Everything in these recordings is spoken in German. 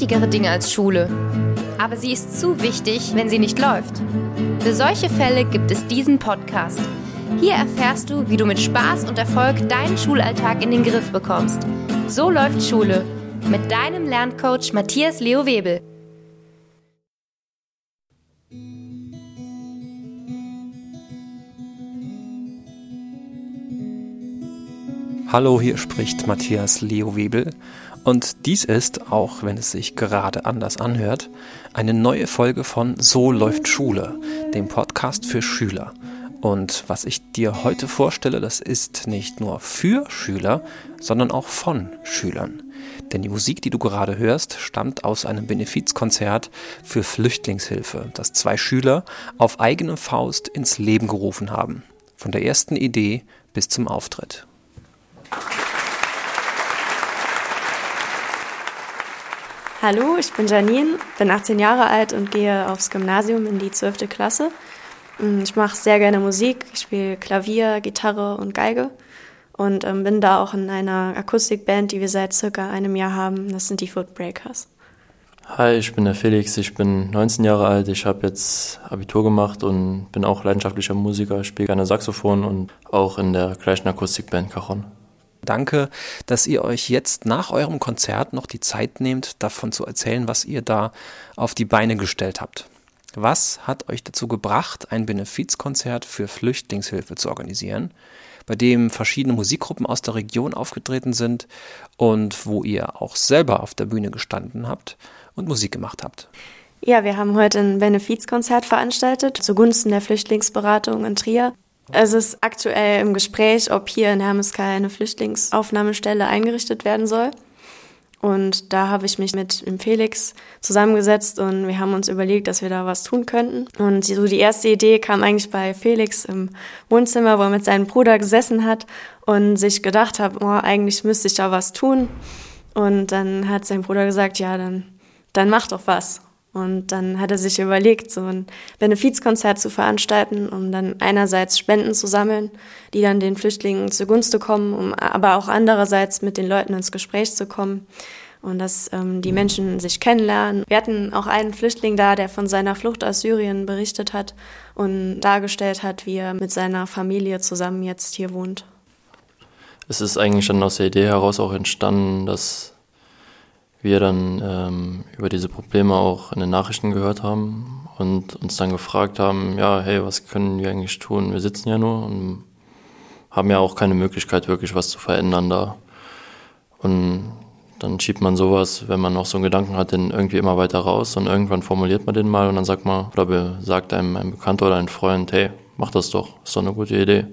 wichtigere Dinge als Schule. Aber sie ist zu wichtig, wenn sie nicht läuft. Für solche Fälle gibt es diesen Podcast. Hier erfährst du, wie du mit Spaß und Erfolg deinen Schulalltag in den Griff bekommst. So läuft Schule mit deinem Lerncoach Matthias Leo Webel. Hallo, hier spricht Matthias Leo Webel und dies ist, auch wenn es sich gerade anders anhört, eine neue Folge von So läuft Schule, dem Podcast für Schüler. Und was ich dir heute vorstelle, das ist nicht nur für Schüler, sondern auch von Schülern. Denn die Musik, die du gerade hörst, stammt aus einem Benefizkonzert für Flüchtlingshilfe, das zwei Schüler auf eigene Faust ins Leben gerufen haben. Von der ersten Idee bis zum Auftritt. Hallo, ich bin Janine, bin 18 Jahre alt und gehe aufs Gymnasium in die 12. Klasse. Mm, ich mache sehr gerne Musik, ich spiele Klavier, Gitarre und Geige und ähm, bin da auch in einer Akustikband, die wir seit circa einem Jahr haben. Das sind die Footbreakers. Hi, ich bin der Felix, ich bin 19 Jahre alt, ich habe jetzt Abitur gemacht und bin auch leidenschaftlicher Musiker, spiele gerne Saxophon und auch in der gleichen Akustikband Cajon. Danke, dass ihr euch jetzt nach eurem Konzert noch die Zeit nehmt, davon zu erzählen, was ihr da auf die Beine gestellt habt. Was hat euch dazu gebracht, ein Benefizkonzert für Flüchtlingshilfe zu organisieren, bei dem verschiedene Musikgruppen aus der Region aufgetreten sind und wo ihr auch selber auf der Bühne gestanden habt und Musik gemacht habt? Ja, wir haben heute ein Benefizkonzert veranstaltet zugunsten der Flüchtlingsberatung in Trier. Es ist aktuell im Gespräch, ob hier in Hermeskeil eine Flüchtlingsaufnahmestelle eingerichtet werden soll. Und da habe ich mich mit dem Felix zusammengesetzt und wir haben uns überlegt, dass wir da was tun könnten. Und so die erste Idee kam eigentlich bei Felix im Wohnzimmer, wo er mit seinem Bruder gesessen hat und sich gedacht hat, oh, eigentlich müsste ich da was tun. Und dann hat sein Bruder gesagt, ja, dann, dann mach doch was. Und dann hat er sich überlegt, so ein Benefizkonzert zu veranstalten, um dann einerseits Spenden zu sammeln, die dann den Flüchtlingen zugunste kommen, um aber auch andererseits mit den Leuten ins Gespräch zu kommen und dass ähm, die Menschen sich kennenlernen. Wir hatten auch einen Flüchtling da, der von seiner Flucht aus Syrien berichtet hat und dargestellt hat, wie er mit seiner Familie zusammen jetzt hier wohnt. Es ist eigentlich dann aus der Idee heraus auch entstanden, dass wir dann ähm, über diese Probleme auch in den Nachrichten gehört haben und uns dann gefragt haben, ja, hey, was können wir eigentlich tun? Wir sitzen ja nur und haben ja auch keine Möglichkeit, wirklich was zu verändern da. Und dann schiebt man sowas, wenn man noch so einen Gedanken hat, den irgendwie immer weiter raus und irgendwann formuliert man den mal und dann sagt man, oder sagt einem ein Bekannter oder ein Freund, hey, mach das doch, ist doch eine gute Idee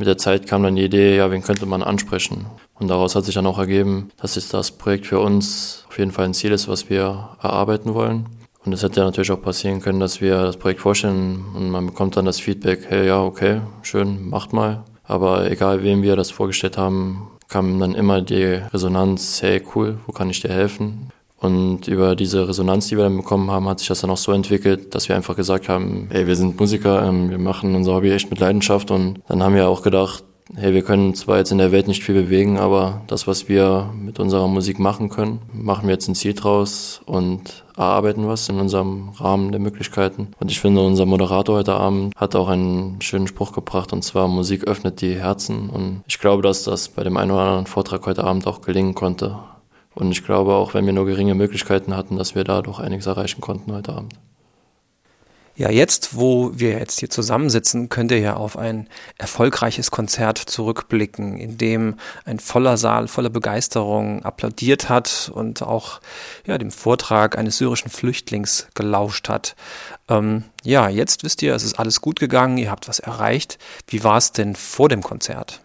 mit der Zeit kam dann die Idee, ja, wen könnte man ansprechen? Und daraus hat sich dann auch ergeben, dass jetzt das Projekt für uns auf jeden Fall ein Ziel ist, was wir erarbeiten wollen. Und es hätte ja natürlich auch passieren können, dass wir das Projekt vorstellen und man bekommt dann das Feedback, hey, ja, okay, schön, macht mal. Aber egal, wem wir das vorgestellt haben, kam dann immer die Resonanz, hey, cool, wo kann ich dir helfen? Und über diese Resonanz, die wir dann bekommen haben, hat sich das dann auch so entwickelt, dass wir einfach gesagt haben, hey, wir sind Musiker, ähm, wir machen unser Hobby echt mit Leidenschaft. Und dann haben wir auch gedacht, hey, wir können zwar jetzt in der Welt nicht viel bewegen, aber das, was wir mit unserer Musik machen können, machen wir jetzt ein Ziel draus und erarbeiten was in unserem Rahmen der Möglichkeiten. Und ich finde, unser Moderator heute Abend hat auch einen schönen Spruch gebracht, und zwar Musik öffnet die Herzen. Und ich glaube, dass das bei dem einen oder anderen Vortrag heute Abend auch gelingen konnte. Und ich glaube auch, wenn wir nur geringe Möglichkeiten hatten, dass wir da doch einiges erreichen konnten heute Abend. Ja, jetzt, wo wir jetzt hier zusammensitzen, könnt ihr ja auf ein erfolgreiches Konzert zurückblicken, in dem ein voller Saal voller Begeisterung applaudiert hat und auch ja, dem Vortrag eines syrischen Flüchtlings gelauscht hat. Ähm, ja, jetzt wisst ihr, es ist alles gut gegangen, ihr habt was erreicht. Wie war es denn vor dem Konzert?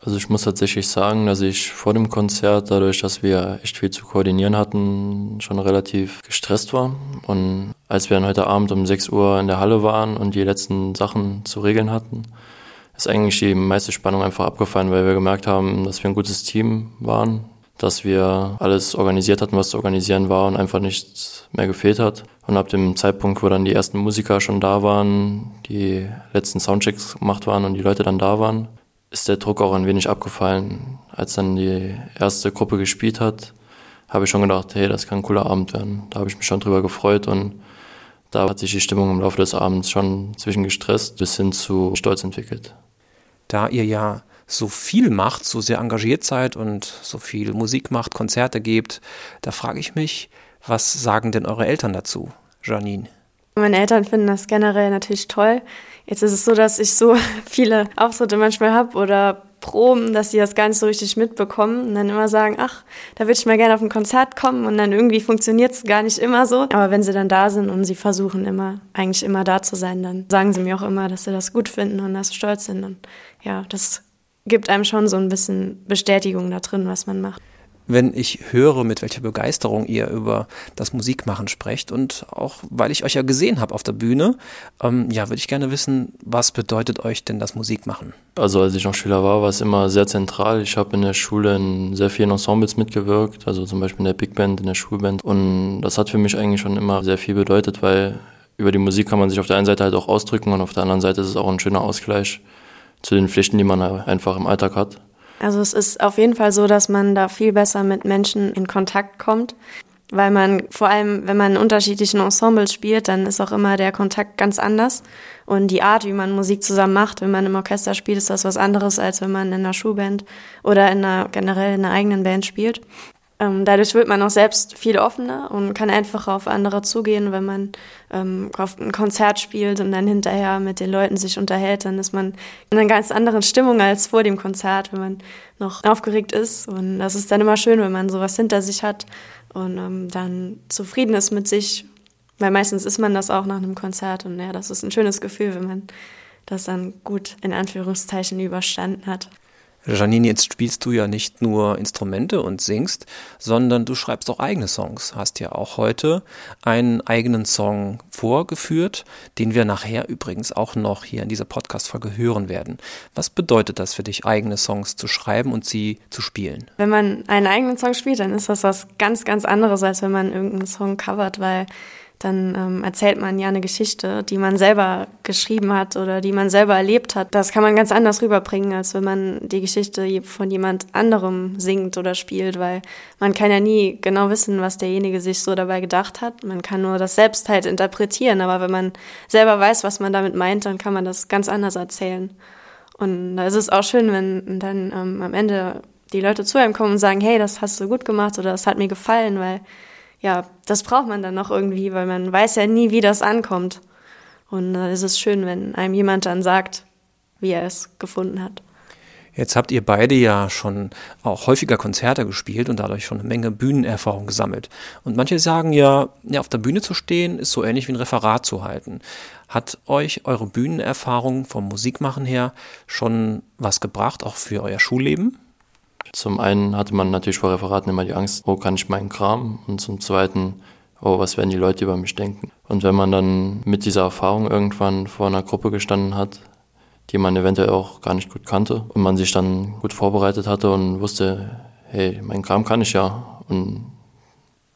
Also ich muss tatsächlich sagen, dass ich vor dem Konzert, dadurch, dass wir echt viel zu koordinieren hatten, schon relativ gestresst war. Und als wir dann heute Abend um 6 Uhr in der Halle waren und die letzten Sachen zu regeln hatten, ist eigentlich die meiste Spannung einfach abgefallen, weil wir gemerkt haben, dass wir ein gutes Team waren, dass wir alles organisiert hatten, was zu organisieren war und einfach nichts mehr gefehlt hat. Und ab dem Zeitpunkt, wo dann die ersten Musiker schon da waren, die letzten Soundchecks gemacht waren und die Leute dann da waren, ist der Druck auch ein wenig abgefallen. Als dann die erste Gruppe gespielt hat, habe ich schon gedacht, hey, das kann ein cooler Abend werden. Da habe ich mich schon drüber gefreut und da hat sich die Stimmung im Laufe des Abends schon zwischen gestresst bis hin zu Stolz entwickelt. Da ihr ja so viel macht, so sehr engagiert seid und so viel Musik macht, Konzerte gebt, da frage ich mich, was sagen denn eure Eltern dazu, Janine? Meine Eltern finden das generell natürlich toll. Jetzt ist es so, dass ich so viele Auftritte manchmal habe oder Proben, dass sie das gar nicht so richtig mitbekommen und dann immer sagen, ach, da würde ich mal gerne auf ein Konzert kommen und dann irgendwie funktioniert es gar nicht immer so. Aber wenn sie dann da sind und sie versuchen immer, eigentlich immer da zu sein, dann sagen sie mir auch immer, dass sie das gut finden und dass sie stolz sind. Und ja, das gibt einem schon so ein bisschen Bestätigung da drin, was man macht wenn ich höre, mit welcher Begeisterung ihr über das Musikmachen sprecht und auch weil ich euch ja gesehen habe auf der Bühne, ähm, ja, würde ich gerne wissen, was bedeutet euch denn das Musikmachen? Also als ich noch Schüler war, war es immer sehr zentral. Ich habe in der Schule in sehr vielen Ensembles mitgewirkt, also zum Beispiel in der Big Band, in der Schulband und das hat für mich eigentlich schon immer sehr viel bedeutet, weil über die Musik kann man sich auf der einen Seite halt auch ausdrücken und auf der anderen Seite ist es auch ein schöner Ausgleich zu den Pflichten, die man einfach im Alltag hat. Also es ist auf jeden Fall so, dass man da viel besser mit Menschen in Kontakt kommt, weil man vor allem, wenn man in unterschiedlichen Ensembles spielt, dann ist auch immer der Kontakt ganz anders und die Art, wie man Musik zusammen macht, wenn man im Orchester spielt, ist das was anderes, als wenn man in einer Schulband oder in einer generell in einer eigenen Band spielt. Ähm, dadurch wird man auch selbst viel offener und kann einfacher auf andere zugehen, wenn man ähm, auf ein Konzert spielt und dann hinterher mit den Leuten sich unterhält, dann ist man in einer ganz anderen Stimmung als vor dem Konzert, wenn man noch aufgeregt ist. Und das ist dann immer schön, wenn man sowas hinter sich hat und ähm, dann zufrieden ist mit sich, weil meistens ist man das auch nach einem Konzert und ja, das ist ein schönes Gefühl, wenn man das dann gut in Anführungszeichen überstanden hat. Janine, jetzt spielst du ja nicht nur Instrumente und singst, sondern du schreibst auch eigene Songs. Hast ja auch heute einen eigenen Song vorgeführt, den wir nachher übrigens auch noch hier in dieser Podcast-Folge hören werden. Was bedeutet das für dich, eigene Songs zu schreiben und sie zu spielen? Wenn man einen eigenen Song spielt, dann ist das was ganz, ganz anderes, als wenn man irgendeinen Song covert, weil dann ähm, erzählt man ja eine Geschichte, die man selber geschrieben hat oder die man selber erlebt hat. Das kann man ganz anders rüberbringen, als wenn man die Geschichte von jemand anderem singt oder spielt, weil man kann ja nie genau wissen, was derjenige sich so dabei gedacht hat. Man kann nur das selbst halt interpretieren, aber wenn man selber weiß, was man damit meint, dann kann man das ganz anders erzählen. Und da ist es auch schön, wenn dann ähm, am Ende die Leute zu einem kommen und sagen, hey, das hast du gut gemacht oder das hat mir gefallen, weil ja, das braucht man dann noch irgendwie, weil man weiß ja nie, wie das ankommt. Und da ist es schön, wenn einem jemand dann sagt, wie er es gefunden hat. Jetzt habt ihr beide ja schon auch häufiger Konzerte gespielt und dadurch schon eine Menge Bühnenerfahrung gesammelt. Und manche sagen ja, ja, auf der Bühne zu stehen ist so ähnlich wie ein Referat zu halten. Hat euch eure Bühnenerfahrung vom Musikmachen her schon was gebracht, auch für euer Schulleben? Zum einen hatte man natürlich vor Referaten immer die Angst, wo kann ich meinen Kram? Und zum zweiten, oh, was werden die Leute über mich denken? Und wenn man dann mit dieser Erfahrung irgendwann vor einer Gruppe gestanden hat, die man eventuell auch gar nicht gut kannte und man sich dann gut vorbereitet hatte und wusste, hey, meinen Kram kann ich ja. Und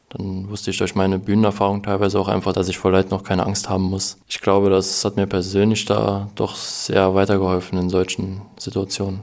dann wusste ich durch meine Bühnenerfahrung teilweise auch einfach, dass ich vor Leuten noch keine Angst haben muss. Ich glaube, das hat mir persönlich da doch sehr weitergeholfen in solchen Situationen.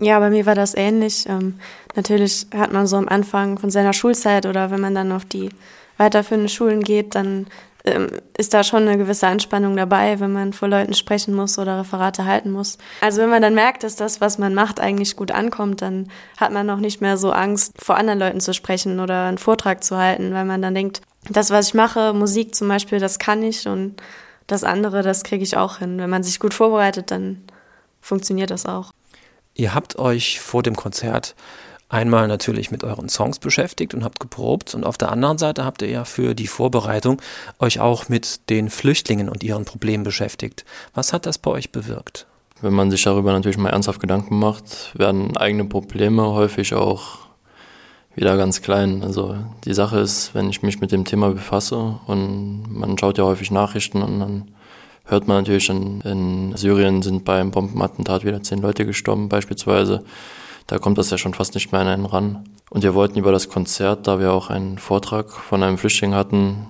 Ja, bei mir war das ähnlich. Ähm, natürlich hat man so am Anfang von seiner Schulzeit oder wenn man dann auf die weiterführenden Schulen geht, dann ähm, ist da schon eine gewisse Anspannung dabei, wenn man vor Leuten sprechen muss oder Referate halten muss. Also wenn man dann merkt, dass das, was man macht, eigentlich gut ankommt, dann hat man noch nicht mehr so Angst, vor anderen Leuten zu sprechen oder einen Vortrag zu halten, weil man dann denkt, das, was ich mache, Musik zum Beispiel, das kann ich und das andere, das kriege ich auch hin. Wenn man sich gut vorbereitet, dann funktioniert das auch. Ihr habt euch vor dem Konzert einmal natürlich mit euren Songs beschäftigt und habt geprobt und auf der anderen Seite habt ihr ja für die Vorbereitung euch auch mit den Flüchtlingen und ihren Problemen beschäftigt. Was hat das bei euch bewirkt? Wenn man sich darüber natürlich mal ernsthaft Gedanken macht, werden eigene Probleme häufig auch wieder ganz klein. Also die Sache ist, wenn ich mich mit dem Thema befasse und man schaut ja häufig Nachrichten und dann hört man natürlich, in, in Syrien sind beim Bombenattentat wieder zehn Leute gestorben beispielsweise. Da kommt das ja schon fast nicht mehr an einen ran. Und wir wollten über das Konzert, da wir auch einen Vortrag von einem Flüchtling hatten,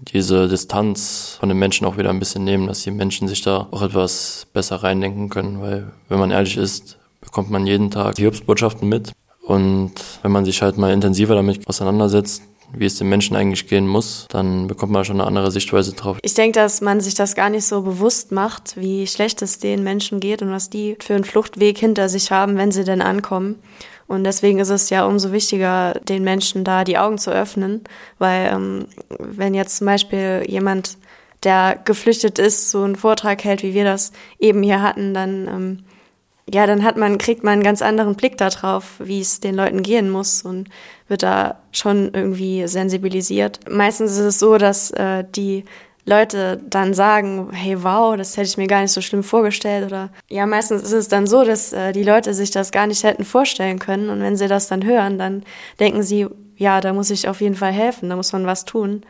diese Distanz von den Menschen auch wieder ein bisschen nehmen, dass die Menschen sich da auch etwas besser reindenken können, weil wenn man ehrlich ist, bekommt man jeden Tag Hilfsbotschaften mit Und wenn man sich halt mal intensiver damit auseinandersetzt, wie es den Menschen eigentlich gehen muss, dann bekommt man schon eine andere Sichtweise drauf. Ich denke, dass man sich das gar nicht so bewusst macht, wie schlecht es den Menschen geht und was die für einen Fluchtweg hinter sich haben, wenn sie denn ankommen. Und deswegen ist es ja umso wichtiger, den Menschen da die Augen zu öffnen, weil ähm, wenn jetzt zum Beispiel jemand, der geflüchtet ist, so einen Vortrag hält, wie wir das eben hier hatten, dann ähm, ja, dann hat man, kriegt man einen ganz anderen Blick darauf, wie es den Leuten gehen muss und wird da schon irgendwie sensibilisiert. Meistens ist es so, dass äh, die Leute dann sagen, hey wow, das hätte ich mir gar nicht so schlimm vorgestellt oder ja, meistens ist es dann so, dass äh, die Leute sich das gar nicht hätten vorstellen können und wenn sie das dann hören, dann denken sie, ja, da muss ich auf jeden Fall helfen, da muss man was tun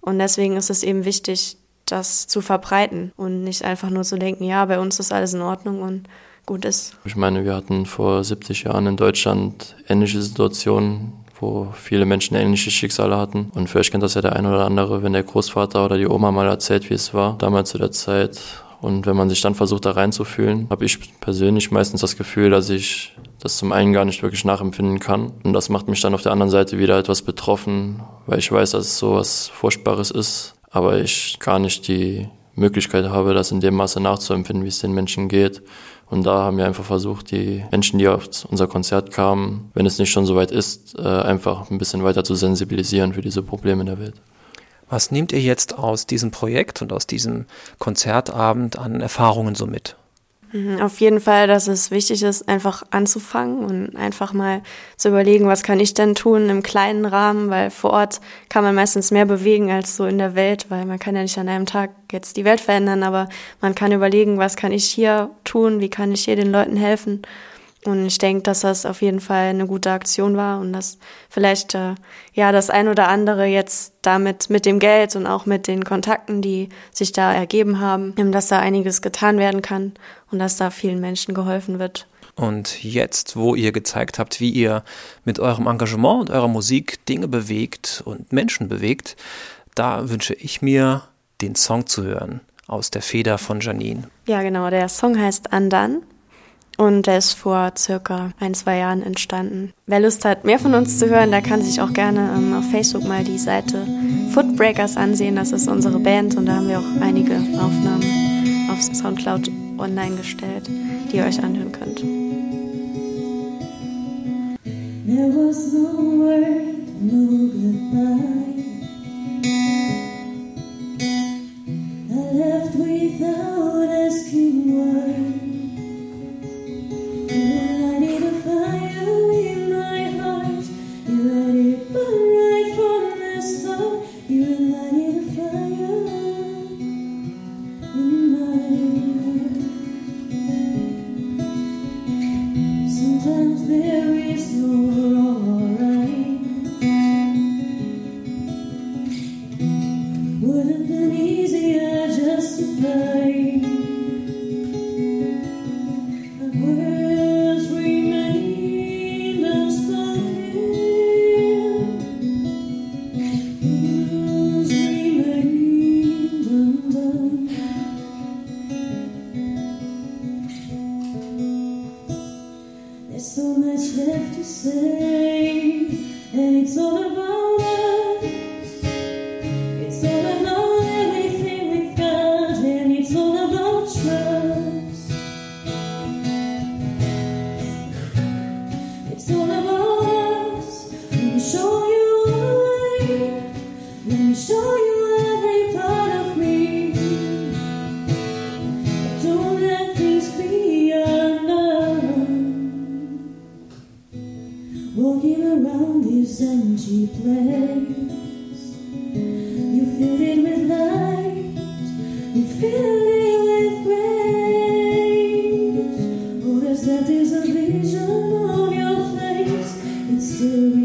und deswegen ist es eben wichtig, das zu verbreiten und nicht einfach nur zu denken, ja, bei uns ist alles in Ordnung und gut ist. Ich meine, wir hatten vor 70 Jahren in Deutschland ähnliche Situationen, wo viele Menschen ähnliche Schicksale hatten. Und vielleicht kennt das ja der eine oder andere, wenn der Großvater oder die Oma mal erzählt, wie es war, damals zu der Zeit. Und wenn man sich dann versucht, da reinzufühlen, habe ich persönlich meistens das Gefühl, dass ich das zum einen gar nicht wirklich nachempfinden kann. Und das macht mich dann auf der anderen Seite wieder etwas betroffen, weil ich weiß, dass es so was Furchtbares ist, aber ich gar nicht die Möglichkeit habe, das in dem Maße nachzuempfinden, wie es den Menschen geht. Und da haben wir einfach versucht, die Menschen, die auf unser Konzert kamen, wenn es nicht schon so weit ist, äh, einfach ein bisschen weiter zu sensibilisieren für diese Probleme in der Welt. Was nehmt ihr jetzt aus diesem Projekt und aus diesem Konzertabend an Erfahrungen so mit? Mhm, auf jeden Fall, dass es wichtig ist, einfach anzufangen und einfach mal zu überlegen, was kann ich denn tun im kleinen Rahmen, weil vor Ort kann man meistens mehr bewegen als so in der Welt, weil man kann ja nicht an einem Tag jetzt die Welt verändern, aber man kann überlegen, was kann ich hier tun, wie kann ich hier den Leuten helfen und ich denke, dass das auf jeden Fall eine gute Aktion war und dass vielleicht äh, ja das ein oder andere jetzt damit mit dem Geld und auch mit den Kontakten, die sich da ergeben haben, dass da einiges getan werden kann und dass da vielen Menschen geholfen wird. Und jetzt, wo ihr gezeigt habt, wie ihr mit eurem Engagement und eurer Musik Dinge bewegt und Menschen bewegt, da wünsche ich mir, den Song zu hören aus der Feder von Janine. Ja, genau. Der Song heißt Andan und der ist vor circa ein, zwei Jahren entstanden. Wer Lust hat, mehr von uns zu hören, der kann sich auch gerne ähm, auf Facebook mal die Seite Footbreakers ansehen. Das ist unsere Band und da haben wir auch einige Aufnahmen auf Soundcloud online gestellt, die ihr euch anhören könnt. There was no word, no goodbye. I left without There's a vision on your face. It's still.